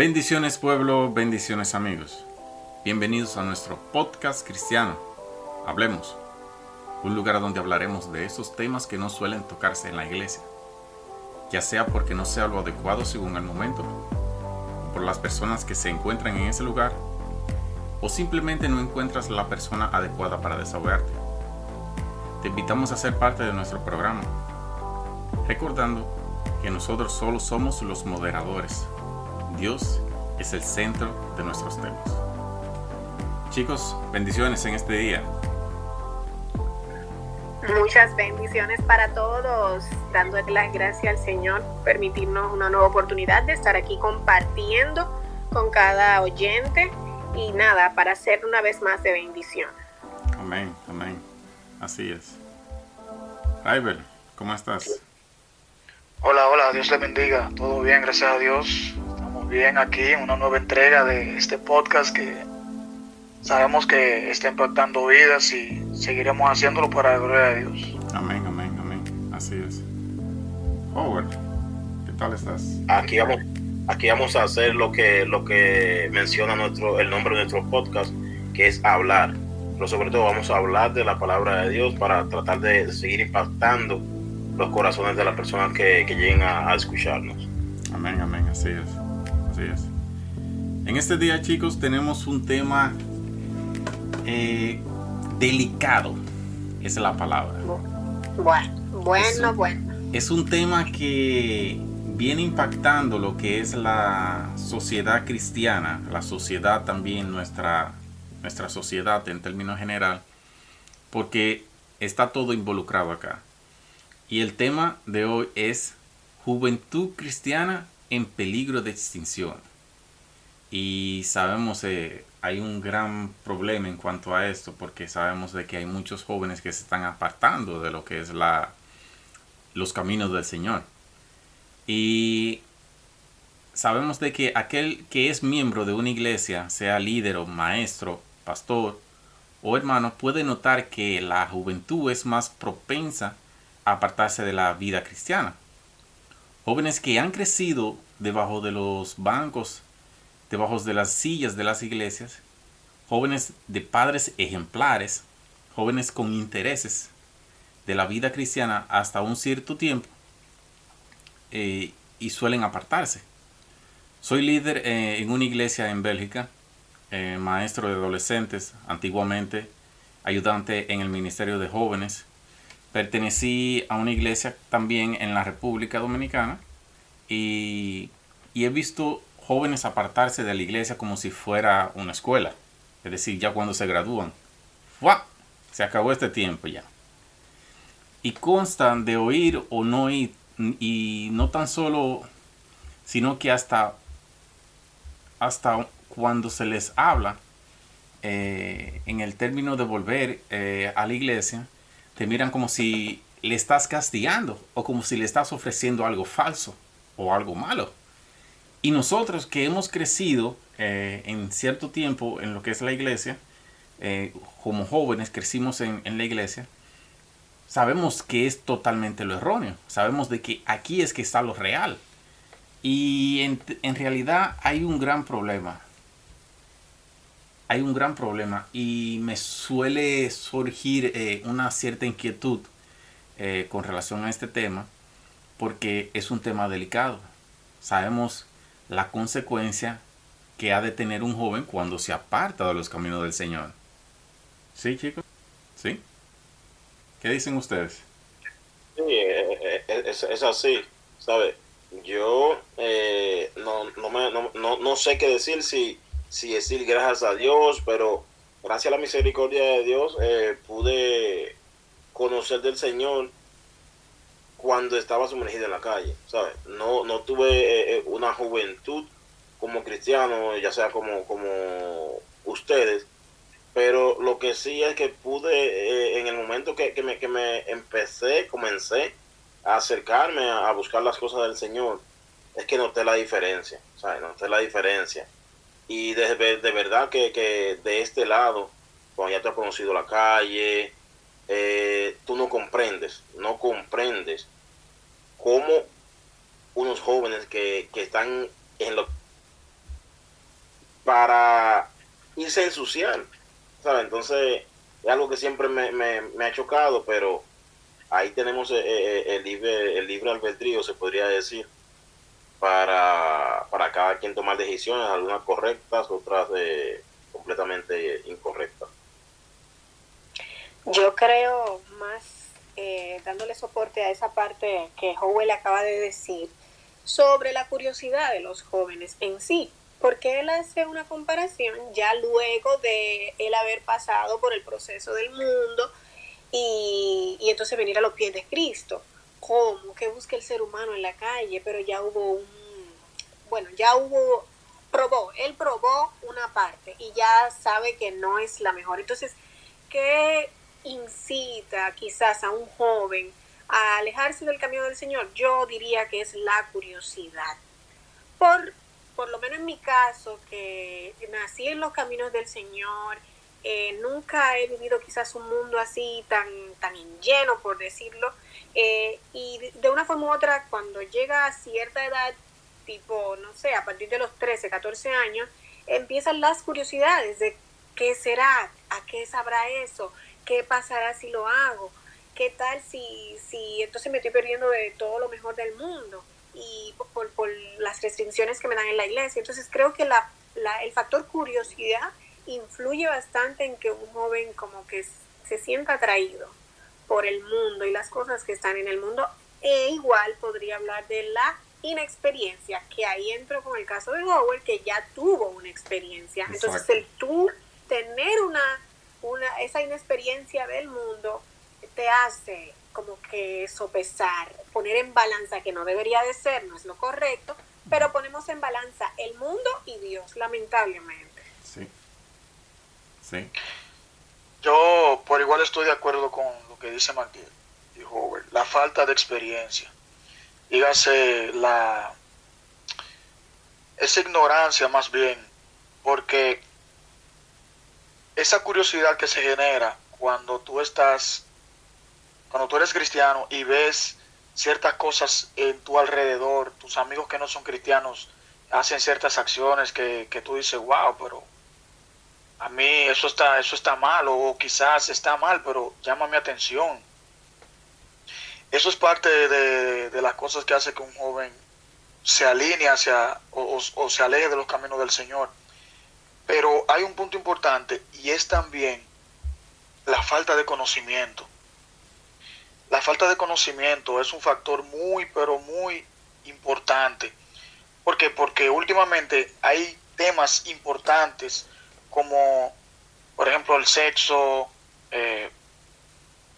Bendiciones pueblo, bendiciones amigos. Bienvenidos a nuestro podcast cristiano. Hablemos, un lugar donde hablaremos de esos temas que no suelen tocarse en la iglesia, ya sea porque no sea lo adecuado según el momento, o por las personas que se encuentran en ese lugar, o simplemente no encuentras la persona adecuada para desahogarte. Te invitamos a ser parte de nuestro programa, recordando que nosotros solo somos los moderadores Dios es el centro de nuestros temas. Chicos, bendiciones en este día. Muchas bendiciones para todos, dándole las gracias al Señor, permitirnos una nueva oportunidad de estar aquí compartiendo con cada oyente y nada, para hacer una vez más de bendición. Amén, amén. Así es. Raibel, ¿cómo estás? Hola, hola, Dios le bendiga. Todo bien, gracias a Dios bien aquí en una nueva entrega de este podcast que sabemos que está impactando vidas y seguiremos haciéndolo para la gloria de Dios. Amén, amén, amén. Así es. Howard, ¿qué tal estás? Aquí vamos, aquí vamos a hacer lo que, lo que menciona nuestro, el nombre de nuestro podcast, que es hablar. Pero sobre todo vamos a hablar de la palabra de Dios para tratar de, seguir impactando los corazones de las personas que, que lleguen a, a escucharnos. Amén, amén, así es. En este día, chicos, tenemos un tema eh, delicado. Es la palabra. Bueno, bueno, bueno. Es un tema que viene impactando lo que es la sociedad cristiana, la sociedad también, nuestra, nuestra sociedad en términos general, porque está todo involucrado acá. Y el tema de hoy es juventud cristiana en peligro de extinción. Y sabemos eh, hay un gran problema en cuanto a esto porque sabemos de que hay muchos jóvenes que se están apartando de lo que es la, los caminos del Señor. Y sabemos de que aquel que es miembro de una iglesia, sea líder o maestro, pastor o hermano, puede notar que la juventud es más propensa a apartarse de la vida cristiana. Jóvenes que han crecido debajo de los bancos, debajo de las sillas de las iglesias, jóvenes de padres ejemplares, jóvenes con intereses de la vida cristiana hasta un cierto tiempo eh, y suelen apartarse. Soy líder eh, en una iglesia en Bélgica, eh, maestro de adolescentes, antiguamente ayudante en el Ministerio de Jóvenes Pertenecí a una iglesia también en la República Dominicana y, he visto jóvenes apartarse de la iglesia como si fuera una escuela. Es decir, ya cuando se gradúan. ¡Fua! Se acabó este tiempo ya. Y constan de oír o no oír. Y no tan solo, sino que hasta, hasta cuando se les habla eh, en el término de volver eh, a la iglesia, te miran como si le estás castigando o como si le estás ofreciendo algo falso o algo malo. Y nosotros que hemos crecido eh, en cierto tiempo en lo que es la iglesia, eh, como jóvenes crecimos en, la iglesia, sabemos que es totalmente lo erróneo. Sabemos de que aquí es que está lo real. Y en realidad hay un gran problema hay un gran problema y me suele surgir eh, una cierta inquietud eh, con relación a este tema porque es un tema delicado. Sabemos la consecuencia que ha de tener un joven cuando se aparta de los caminos del Señor. ¿Sí, chicos? ¿Sí? ¿Qué dicen ustedes? Sí, eh, es, así, ¿sabes? Yo no, no, no sé qué decir si si decir gracias a Dios, pero gracias a la misericordia de Dios eh, pude conocer del Señor cuando estaba sumergido en la calle, ¿sabes? No, no tuve eh, eh, una juventud como cristiano, ya sea como, como ustedes, pero lo que sí es que pude, eh, en el momento que, me, que me empecé, comencé a acercarme a, buscar las cosas del Señor, es que noté la diferencia, ¿sabes? Noté la diferencia. Y de, de verdad que, que de este lado, cuando ya te has conocido la calle, eh, tú no comprendes, no comprendes cómo unos jóvenes que, están en lo para irse a ensuciar, ¿sabes? Entonces, es algo que siempre me, ha chocado, pero ahí tenemos eh, eh, el, libre, el libre albedrío, se podría decir, para, para cada quien tomar decisiones, algunas correctas, otras completamente incorrectas. Yo creo más eh, dándole soporte a esa parte que Howell acaba de decir sobre la curiosidad de los jóvenes en sí, porque él hace una comparación ya luego de él haber pasado por el proceso del mundo y, y entonces venir a los pies de Cristo. ¿Cómo? Que busca el ser humano en la calle, pero ya hubo un, bueno, ya hubo, probó, él probó una parte y ya sabe que no es la mejor. Entonces, ¿qué incita quizás a un joven a alejarse del camino del Señor, yo diría que es la curiosidad. Por, por lo menos en mi caso, que nací en los caminos del Señor, eh, nunca he vivido quizás un mundo así tan, tan lleno, por decirlo, eh, y de una forma u otra, cuando llega a cierta edad, tipo, no sé, a partir de los 13, 14 años, empiezan las curiosidades de qué será, a qué sabrá eso, ¿qué pasará si lo hago? ¿Qué tal si, si entonces me estoy perdiendo de todo lo mejor del mundo? Y por, por las restricciones que me dan en la iglesia. Entonces creo que la, el factor curiosidad influye bastante en que un joven como que se sienta atraído por el mundo y las cosas que están en el mundo. E igual podría hablar de la inexperiencia, que ahí entro con el caso de Howard, que ya tuvo una experiencia. Entonces el tú tener una una, esa inexperiencia del mundo te hace como que sopesar, poner en balanza, que no debería de ser, no es lo correcto, pero ponemos en balanza el mundo y Dios, lamentablemente. Yo por igual estoy de acuerdo con lo que dice Martín y Howard, la falta de experiencia. Dígase la esa ignorancia más bien, porque esa curiosidad que se genera cuando tú estás, cuando tú eres cristiano y ves ciertas cosas en tu alrededor, tus amigos que no son cristianos hacen ciertas acciones que, tú dices, wow, pero a mí eso está, eso está mal, o quizás está mal, pero llama mi atención. Eso es parte de, las cosas que hace que un joven se alinee hacia o se aleje de los caminos del Señor. Pero hay un punto importante y es también la falta de conocimiento. La falta de conocimiento es un factor muy, pero muy importante. ¿Por qué? Porque últimamente hay temas importantes como, por ejemplo, el sexo, eh,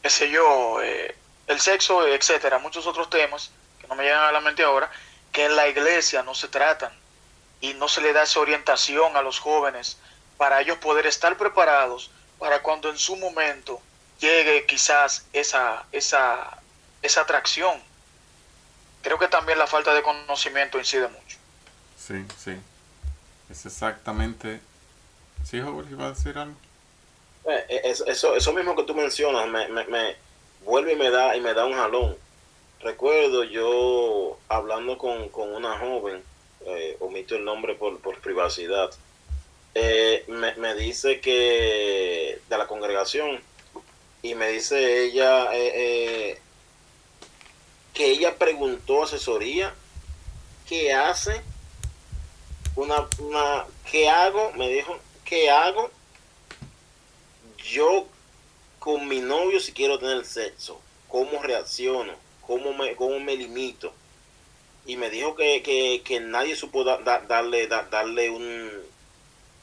qué sé yo, eh, el sexo, etcétera, muchos otros temas que no me llegan a la mente ahora, que en la iglesia no se tratan y no se le da esa orientación a los jóvenes para ellos poder estar preparados para cuando en su momento llegue quizás esa, esa, esa atracción. Creo que también la falta de conocimiento incide mucho. Sí, sí. Es exactamente... ¿Sí, Howard, iba a decir algo? Eh, eh, eso, eso mismo que tú mencionas me, me, me vuelve y me da y me da un jalón. Recuerdo yo hablando con, con una joven eh, omito el nombre por, privacidad, eh, me, dice que de la congregación y me dice ella que ella preguntó asesoría qué hace una, una qué hago me dijo qué hago yo con mi novio si quiero tener sexo cómo reacciono cómo me cómo me limito y me dijo que, nadie supo darle darle un,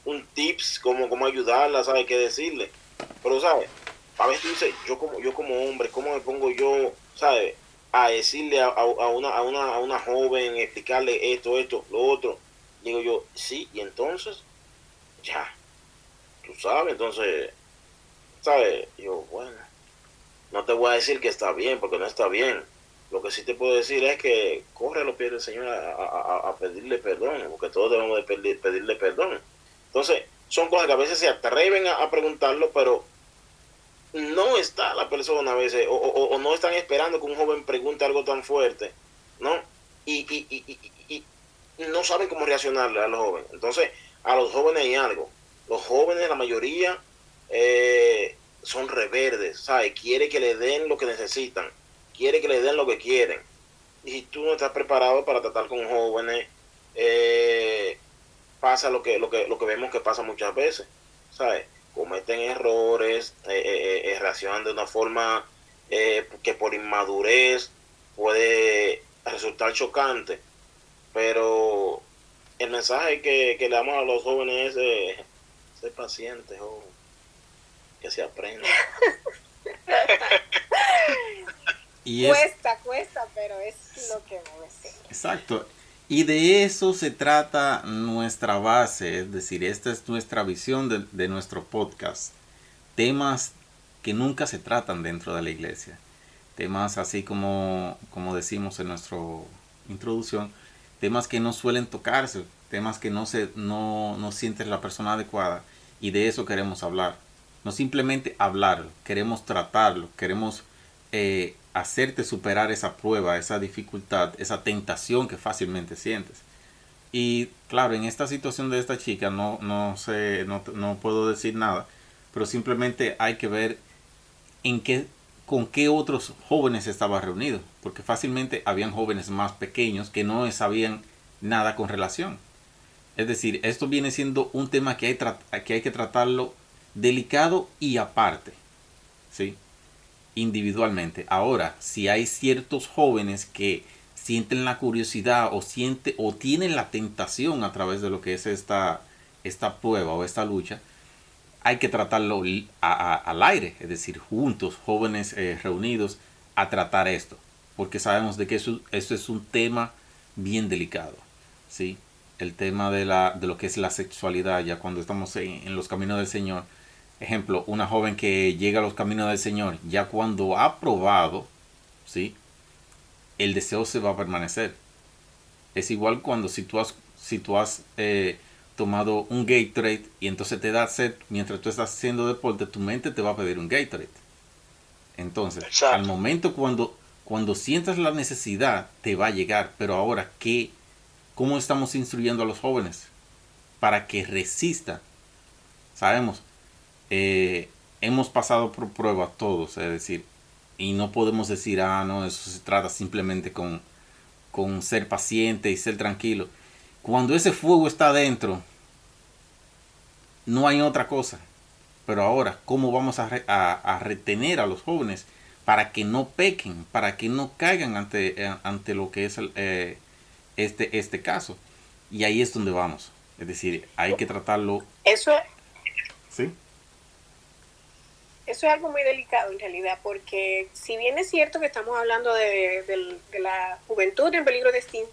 un tips como cómo ayudarla, ¿sabe qué decirle? Pero, ¿sabe? a veces dice yo como, yo como hombre, ¿cómo me pongo yo, ¿sabes? A decirle a, a, una, a, una, a una joven, explicarle esto, esto, lo otro. Digo yo, sí, y entonces, ya, tú sabes, entonces, ¿sabes? Yo, bueno, no te voy a decir que está bien, porque no está bien. Lo que sí te puedo decir es que corre a los pies del Señor a, pedirle perdón, porque todos debemos de pedir, pedirle perdón. Entonces, son cosas que a veces se atreven a, preguntarlo, pero no está la persona a veces, o, no están esperando que un joven pregunte algo tan fuerte, ¿no? Y, y, no saben cómo reaccionarle a los jóvenes. Entonces, a los jóvenes hay algo. Los jóvenes, la mayoría, eh, son reverdes, ¿sabes? Quiere que le den lo que necesitan, quiere que le den lo que quieren. Y si tú no estás preparado para tratar con jóvenes, eh, pasa lo que, lo que, lo que vemos que pasa muchas veces, ¿sabes? Cometen errores, eh, eh, reaccionan de una forma que por inmadurez puede resultar chocante, pero el mensaje que, le damos a los jóvenes es ser paciente, joven, que se aprenda. y cuesta, cuesta, pero es lo que debe ser. Exacto. Y de eso se trata nuestra base, es decir, esta es nuestra visión de, nuestro podcast. Temas que nunca se tratan dentro de la iglesia. Temas así como, como decimos en nuestra introducción, temas que no suelen tocarse, temas que no, se, no, no sientes la persona adecuada. Y de eso queremos hablar. No simplemente hablarlo, queremos tratarlo, queremos eh, hacerte superar esa prueba, esa dificultad, esa tentación que fácilmente sientes. Y claro, en esta situación de esta chica no, no sé, no, no puedo decir nada, pero simplemente hay que ver en qué, con qué otros jóvenes estaba reunido, porque fácilmente habían jóvenes más pequeños que no sabían nada con relación. Es decir, esto viene siendo un tema que hay, que, tratarlo delicado y aparte. ¿sí? individualmente. Ahora, si hay ciertos jóvenes que sienten la curiosidad o siente o tienen la tentación a través de lo que es esta, esta prueba o esta lucha, hay que tratarlo al aire, es decir, juntos, jóvenes eh, reunidos, a tratar esto, porque sabemos de que eso, es un tema bien delicado, ¿sí? El tema de, la, de lo que es la sexualidad, ya cuando estamos en los caminos del Señor, ejemplo, una joven que llega a los caminos del Señor, ya cuando ha probado, ¿sí? El deseo se va a permanecer. Es igual cuando si tú has, si tú has eh, tomado un Gatorade y entonces te da sed mientras tú estás haciendo deporte, tu mente te va a pedir un Gatorade. Entonces, al momento cuando, cuando sientas la necesidad, te va a llegar. Pero ahora, ¿qué? ¿Cómo estamos instruyendo a los jóvenes? Para que resistan. Sabemos, eh, hemos pasado por pruebas todos, es decir, y no podemos decir, ah, no, eso se trata simplemente con, con ser paciente y ser tranquilo. Cuando ese fuego está adentro, no hay otra cosa. Pero ahora, ¿cómo vamos a, retener a los jóvenes para que no pequen, para que no caigan ante, eh, ante lo que es eh, este, este caso? Y ahí es donde vamos. Es decir, hay que tratarlo. Eso es. ¿Sí? eso es algo muy delicado en realidad, porque si bien es cierto que estamos hablando de, la juventud en peligro de extinción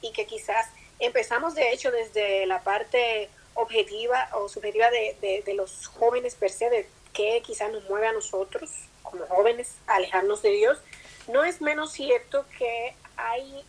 y que quizás empezamos de hecho desde la parte objetiva o subjetiva de, los jóvenes per se, de que quizás nos mueve a nosotros como jóvenes a alejarnos de Dios, no es menos cierto que hay,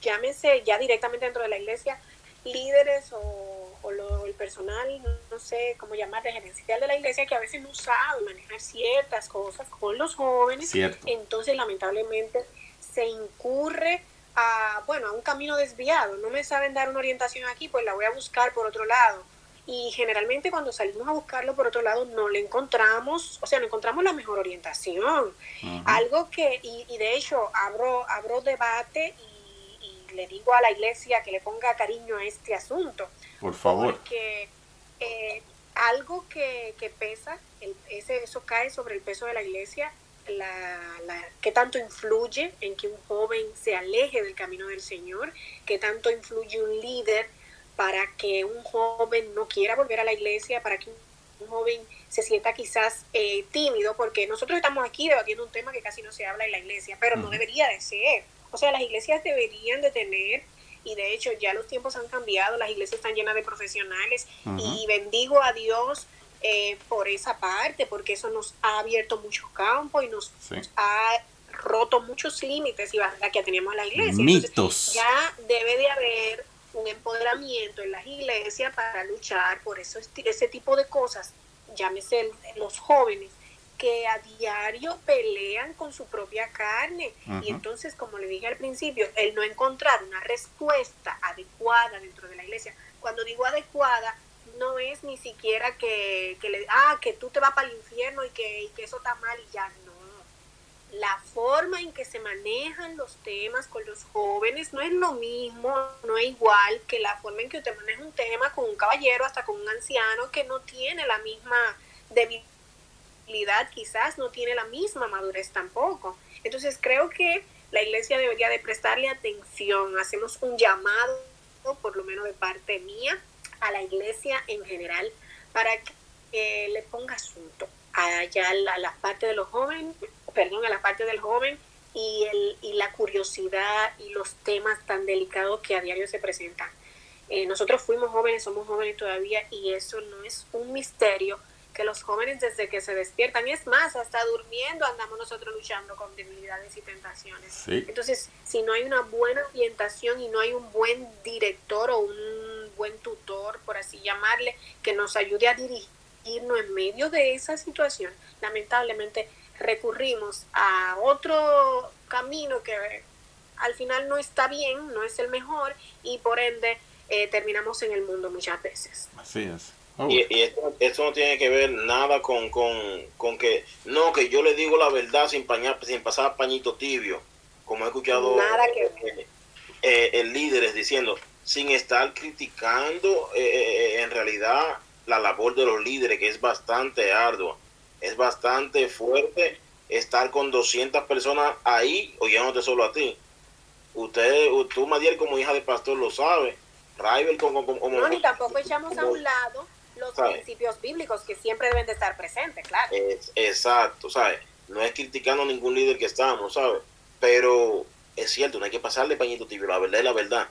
llámese ya directamente dentro de la iglesia, líderes o o el personal, no sé cómo llamar, de gerencial de la iglesia, que a veces no sabe manejar ciertas cosas con los jóvenes. Entonces, lamentablemente, se incurre a, bueno, a un camino desviado. No me saben dar una orientación aquí, pues la voy a buscar por otro lado. Y generalmente cuando salimos a buscarlo por otro lado no le encontramos, o sea, no encontramos la mejor orientación. Algo que, y, y, de hecho abro, abro debate y le digo a la iglesia que le ponga cariño a este asunto. Por favor. Porque eh, algo que, pesa, ese, eso cae sobre el peso de la iglesia, la, la, qué tanto influye en que un joven se aleje del camino del Señor, qué tanto influye un líder para que un joven no quiera volver a la iglesia, para que un un joven se sienta quizás eh, tímido, porque nosotros estamos aquí debatiendo un tema que casi no se habla en la iglesia, pero no debería de ser. O sea, las iglesias deberían de tener, y de hecho ya los tiempos han cambiado, las iglesias están llenas de profesionales, y bendigo a Dios eh, por esa parte, porque eso nos ha abierto muchos campos y nos ha roto muchos límites y barreras que teníamos en la iglesia. Mitos. ya debe de haber un empoderamiento en las iglesias para luchar por eso, ese tipo de cosas, llámese los jóvenes que a diario pelean con su propia carne. Y entonces, como le dije al principio, el no encontrar una respuesta adecuada dentro de la iglesia, cuando digo adecuada, no es ni siquiera que, que le, ah, que tú te vas para el infierno y que, y que eso está mal y ya no la forma en que se manejan los temas con los jóvenes no es lo mismo, no es igual que la forma en que usted maneja un tema con un caballero, hasta con un anciano que no tiene la misma debilidad, quizás no tiene la misma madurez tampoco. Entonces creo que la iglesia debería de prestarle atención, hacemos un llamado, por lo menos de parte mía, a la iglesia en general, para que le ponga asunto a la parte de los jóvenes perdón, a la parte del joven y, el, y la curiosidad y los temas tan delicados que a diario se presentan. Eh, nosotros fuimos jóvenes, somos jóvenes todavía y eso no es un misterio que los jóvenes desde que se despiertan, es más, hasta durmiendo andamos nosotros luchando con debilidades y tentaciones. Entonces, si no hay una buena orientación y no hay un buen director o un buen tutor, por así llamarle, que nos ayude a dirigirnos en medio de esa situación, lamentablemente recurrimos a otro camino que al final no está bien, no es el mejor y por ende eh, terminamos en el mundo muchas veces. Así es. Oh. Y, esto, no tiene que ver nada con, que, no, que yo le digo la verdad sin, pañar, sin pasar pañito tibio, como he escuchado nada que eh, eh, el líderes diciendo, sin estar criticando en realidad la labor de los líderes, que es bastante ardua es bastante fuerte estar con 200 personas ahí oyéndote solo a ti. Usted, tú, Madiel, como hija de pastor, lo sabe. Raibel, como, como, No, ni tampoco echamos a un lado los principios bíblicos que siempre deben de estar presentes, claro. exacto, ¿sabes? No es criticando a ningún líder que estamos, ¿sabes? Pero es cierto, no hay que pasarle pañito tibio, la verdad es la verdad.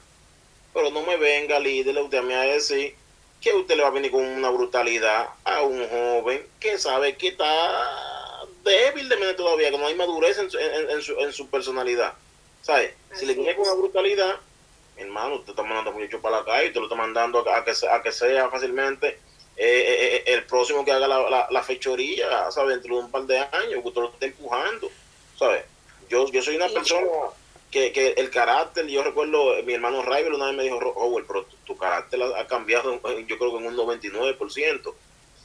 Pero no me venga, líder, usted me va a decir que usted le va a venir con una brutalidad a un joven que sabe que está débil de mente todavía, que no hay madurez en su, en, su, en su personalidad. ¿Sabe? Si le viene con una brutalidad, hermano, usted está mandando mucho para la calle, usted lo está mandando a que, a que sea fácilmente eh, eh, eh, el próximo que haga la, la, fechoría, ¿sabe? Dentro de un par de años, que usted lo está empujando, ¿sabe? Yo, yo soy una persona que, que el carácter, yo recuerdo, mi hermano Rival una vez me dijo, oh, pero tu, carácter ha cambiado, yo creo que en un 99%.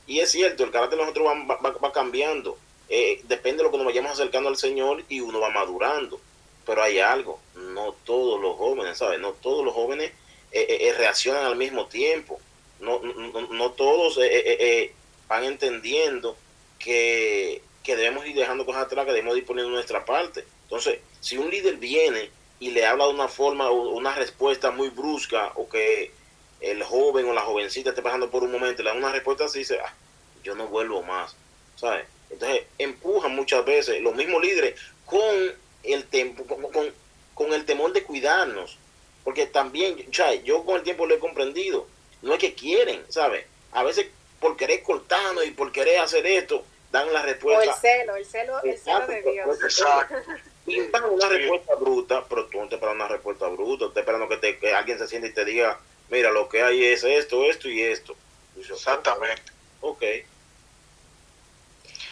Y es cierto, el carácter de nosotros va, va, cambiando. Eh, depende de lo que nos vayamos acercando al Señor y uno va madurando. Pero hay algo, no todos los jóvenes, ¿sabes? No todos los jóvenes eh, eh, reaccionan al mismo tiempo. No, no, no todos van entendiendo que, que debemos ir dejando cosas atrás, que debemos ir poniendo nuestra parte. Entonces, si un líder viene y le habla de una forma o una respuesta muy brusca o que el joven o la jovencita esté pasando por un momento y le da una respuesta así, dice, ah, yo no vuelvo más, ¿sabes? Entonces empujan muchas veces los mismos líderes con el, tempo, con, con, el temor de cuidarnos, porque también, yo con el tiempo lo he comprendido, no es que quieren, ¿sabes? A veces por querer cortarnos y por querer hacer esto, dan la respuesta. O el celo, el celo, el celo de Dios. Exacto. dan una respuesta bruta, pero tú no te esperas una respuesta bruta, te esperando que, te, alguien se siente y te diga, mira, lo que hay es esto, esto y esto. Exactamente. Ok.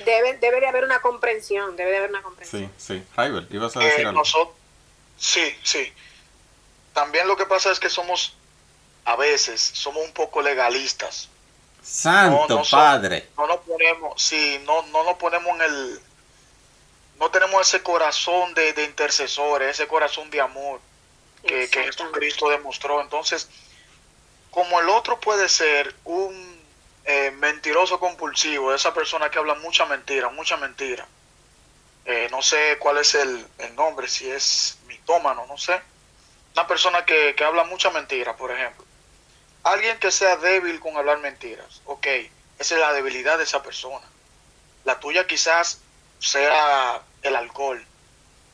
Debe, debe de haber una comprensión, debe de haber una comprensión. Sí, sí. Jaime, ibas a decir eh, algo. sí, sí. También lo que pasa es que somos, a veces, somos un poco legalistas. Santo Padre. No nos ponemos, sí, no, no nos ponemos en el no tenemos ese corazón de, intercesores, ese corazón de amor que, que Jesucristo demostró. Entonces, como el otro puede ser un eh, mentiroso compulsivo, esa persona que habla mucha mentira, mucha mentira. Eh, no sé cuál es el, nombre, si es mitómano, no sé. Una persona que, que habla mucha mentira, por ejemplo. Alguien que sea débil con hablar mentiras, ok. esa es la debilidad de esa persona. La tuya quizás sea el alcohol.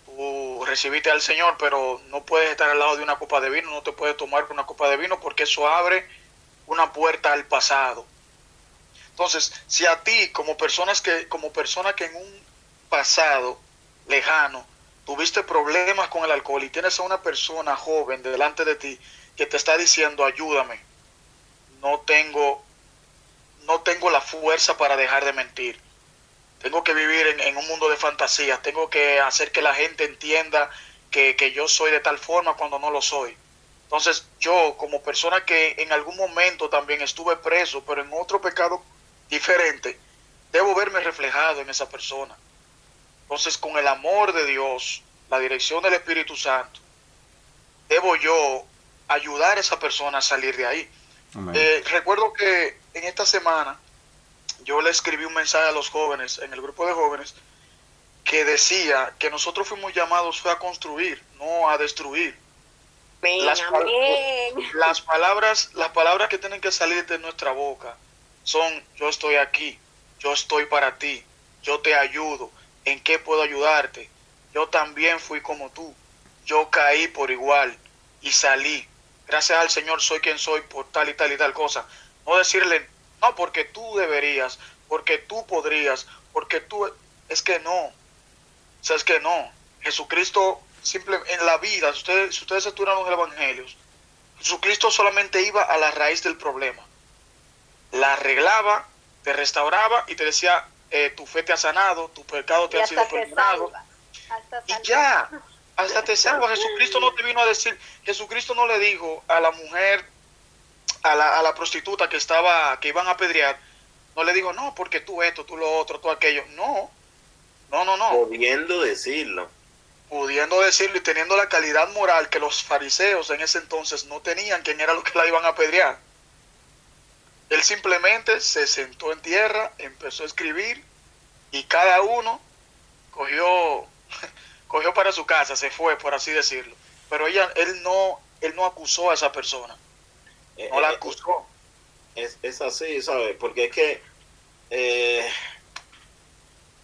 Tú recibiste al Señor, pero no puedes estar al lado de una copa de vino, no te puedes tomar una copa de vino porque eso abre una puerta al pasado. Entonces, si a ti como personas que como persona que en un pasado lejano tuviste problemas con el alcohol y tienes a una persona joven delante de ti que te está diciendo, "Ayúdame. No tengo no tengo la fuerza para dejar de mentir. Tengo que vivir en, un mundo de fantasías. Tengo que hacer que la gente entienda que, que yo soy de tal forma cuando no lo soy. Entonces yo como persona que en algún momento también estuve preso, pero en otro pecado diferente, debo verme reflejado en esa persona. Entonces con el amor de Dios, la dirección del Espíritu Santo, debo yo ayudar a esa persona a salir de ahí. Eh, recuerdo que en esta semana yo le escribí un mensaje a los jóvenes, en el grupo de jóvenes, que decía que nosotros fuimos llamados fue a construir, no a destruir. Las, las, palabras, las palabras que tienen que salir de nuestra boca son yo estoy aquí, yo estoy para ti, yo te ayudo, ¿en qué puedo ayudarte? Yo también fui como tú, yo caí por igual y salí. Gracias al Señor soy quien soy por tal y tal y tal cosa. No decirle, no, porque tú deberías, porque tú podrías, porque tú... Es que no. O sea, es que no. Jesucristo simple en la vida, si ustedes, si ustedes estudian los evangelios, Jesucristo solamente iba a la raíz del problema. La arreglaba, te restauraba y te decía, eh, tu fe te ha sanado, tu pecado te ha sido perdonado. Y ya, hasta te salva. Jesucristo no te vino a decir, Jesucristo no le dijo a la mujer, a la, a la prostituta que estaba, que iban a apedrear, no le dijo, no, porque tú esto, tú lo otro, tú aquello. No, no, no, no. Pudiendo decirlo pudiendo decirlo y teniendo la calidad moral que los fariseos en ese entonces no tenían, quién era lo que la iban a apedrear. Él simplemente se sentó en tierra, empezó a escribir y cada uno cogió, cogió para su casa, se fue, por así decirlo. Pero ella, él no, él no acusó a esa persona. Eh, no la eh, acusó. Es, es así, ¿sabes? Porque es que eh,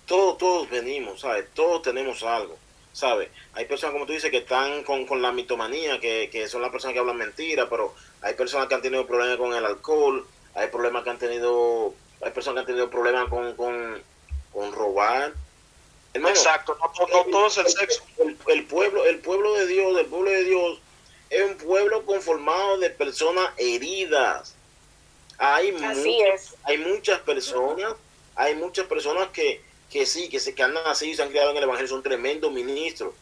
todos, todos venimos, ¿sabes? Todos tenemos algo. ¿sabes? Hay personas, como tú dices, que están con, con la mitomanía, que, que, son las personas que hablan mentira, pero hay personas que han tenido problemas con el alcohol, hay problemas que han tenido, hay personas que han tenido problemas con, con, con robar. Exacto, no, no, todo es el sexo. El, pueblo, el pueblo de Dios, el pueblo de Dios, es un pueblo conformado de personas heridas. Hay, hay muchas personas, hay muchas personas que, que sí, que, se, que han nacido y se han criado en el Evangelio, son tremendos ministros.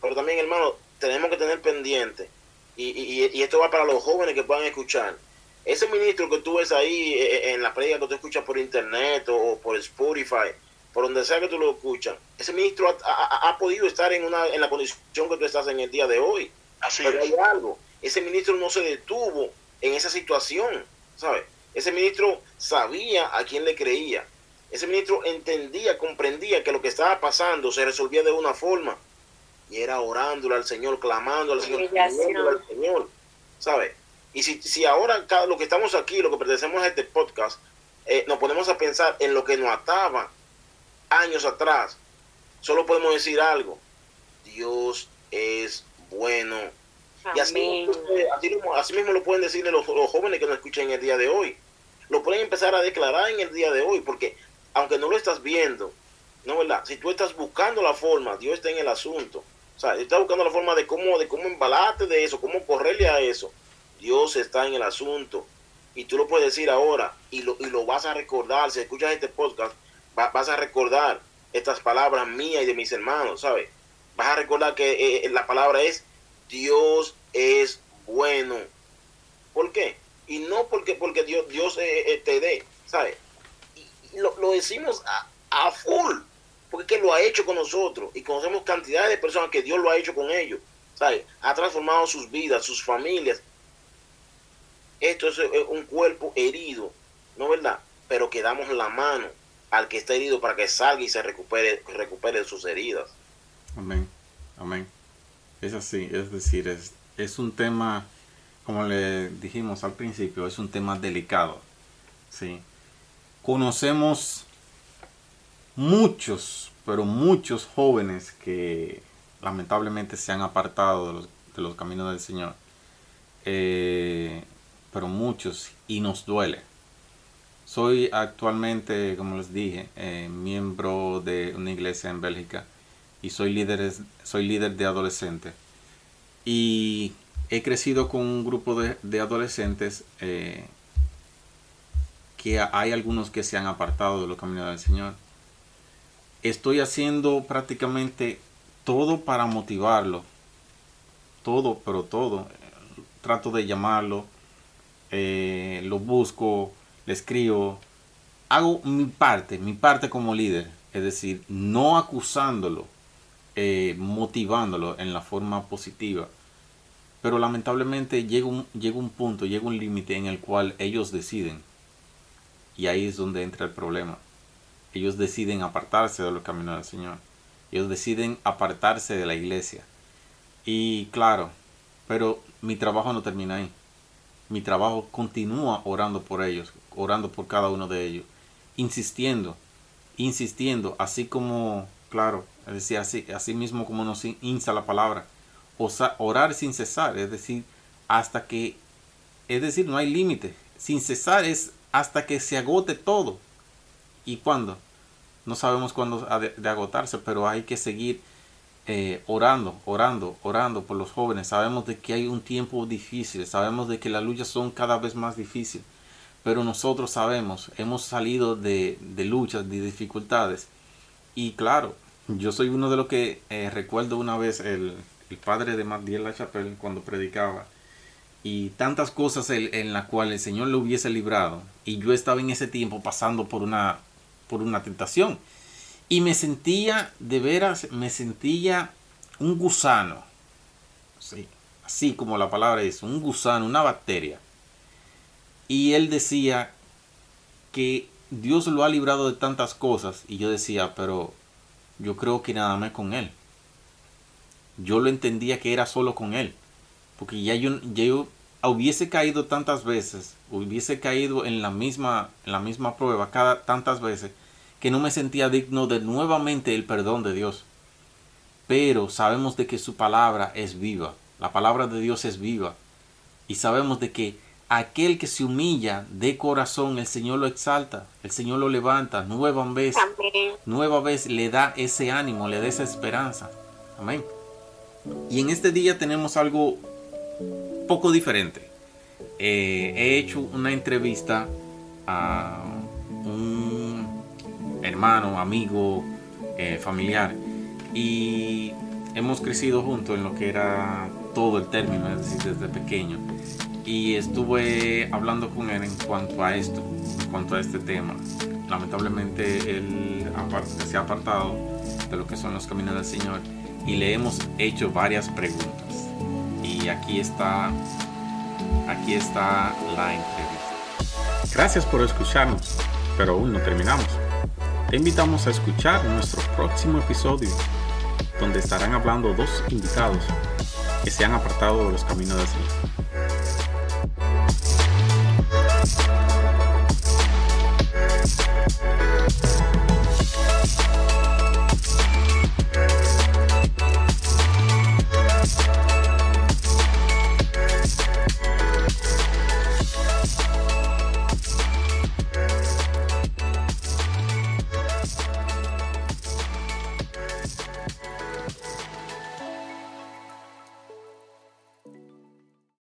Pero también, hermano, tenemos que tener pendiente, y, y, esto va para los jóvenes que puedan escuchar. Ese ministro que tú ves ahí eh, eh, en la predica que tú escuchas por internet o, por Spotify, por donde sea que tú lo escuchas, ese ministro ha, podido estar en, una, en la condición que tú estás en el día de hoy. Así Pero hay algo, ese ministro no se detuvo en esa situación, ¿sabes? Ese ministro sabía a quién le creía ese ministro entendía, comprendía que lo que estaba pasando se resolvía de una forma. Y era orándole al Señor, clamando al Señor, al Señor. ¿Sabe? Y si, si ahora lo que estamos aquí, lo que pertenecemos a este podcast, eh, nos ponemos a pensar en lo que nos ataba años atrás, solo podemos decir algo. Dios es bueno. Y así, así, mismo lo pueden decirle los, los jóvenes que nos escuchan en el día de hoy. Lo pueden empezar a declarar en el día de hoy, porque aunque no lo estás viendo, ¿no verdad? Si tú estás buscando la forma, Dios está en el asunto. O sea, estás buscando la forma de cómo, de cómo embalarte de eso, cómo correrle a eso. Dios está en el asunto. Y tú lo puedes decir ahora y lo, y lo vas a recordar. Si escuchas este podcast, vas a recordar estas palabras mías y de mis hermanos, ¿sabes? Vas a recordar que eh, eh, la palabra es Dios es bueno. ¿Por qué? Y no porque, porque Dios, Dios eh, te dé, ¿sabes? lo, decimos a, full, porque que lo ha hecho con nosotros y conocemos cantidades de personas que Dios lo ha hecho con ellos, ¿sabes? Ha transformado sus vidas, sus familias. Esto es un cuerpo herido, ¿no verdad? Pero que damos la mano al que está herido para que salga y se recupere, recupere sus heridas. Amén, amén. Es así, es decir, es, es un tema, como le dijimos al principio, es un tema delicado, ¿sí? conocemos muchos, pero muchos jóvenes que lamentablemente se han apartado de los, caminos del Señor. Eh, pero muchos, y nos duele. Soy actualmente, como les dije, eh, miembro de una iglesia en Bélgica y soy líder, soy líder de adolescentes. Y he crecido con un grupo de, adolescentes eh, que hay algunos que se han apartado de los caminos del Señor. Estoy haciendo prácticamente todo para motivarlo. Todo, pero todo. Trato de llamarlo. Eh, lo busco, le escribo. Hago mi parte, mi parte como líder. Es decir, no acusándolo, eh, motivándolo en la forma positiva. Pero lamentablemente llega un, llega un punto, llega un límite en el cual ellos deciden. Y ahí es donde entra el problema. Ellos deciden apartarse de los caminos del Señor. Ellos deciden apartarse de la iglesia. Y claro, pero mi trabajo no termina ahí. Mi trabajo continúa orando por ellos, orando por cada uno de ellos, insistiendo, insistiendo, así como, claro, es así mismo como nos insta la palabra, orar sin cesar, es decir, hasta que, es decir, no hay límite, sin cesar es hasta que se agote todo. ¿Y cuándo? no sabemos cuándo ha de, agotarse, pero hay que seguir eh, orando, orando, orando por los jóvenes. Sabemos de que hay un tiempo difícil, sabemos de que las luchas son cada vez más difíciles, pero nosotros sabemos, hemos salido de, luchas, de dificultades. Y claro, yo soy uno de los que eh, recuerdo una vez el, padre de Mathieu Lachapelle cuando predicaba y tantas cosas en, en las cuales el Señor lo hubiese librado y yo estaba en ese tiempo pasando por una por una tentación. Y me sentía, de veras, me sentía un gusano. así como la palabra es, un gusano, una bacteria. Y él decía que Dios lo ha librado de tantas cosas. Y yo decía, pero yo creo que nada más con él. Yo lo entendía que era solo con él. Porque ya yo, yo hubiese caído tantas veces, hubiese caído en la misma, en la misma prueba cada tantas veces, que no me sentía digno de nuevamente el perdón de Dios. Pero sabemos de que su palabra es viva, la palabra de Dios es viva, y sabemos de que aquel que se humilla de corazón, el Señor lo exalta, el Señor lo levanta, nueva vez, nueva vez le da ese ánimo, le da esa esperanza. Amén. Y en este día tenemos algo poco diferente. Eh, he hecho una entrevista a un hermano, amigo, eh, familiar y hemos crecido juntos en lo que era todo el término, es decir, desde pequeño. Y estuve hablando con él en cuanto a esto, en cuanto a este tema. Lamentablemente él se ha apartado de lo que son los caminos del Señor y le hemos hecho varias preguntas y aquí está, aquí está la entrevista. Gracias por escucharnos, pero aún no terminamos. Te invitamos a escuchar nuestro próximo episodio, donde estarán hablando dos invitados que se han apartado de los caminos del Señor.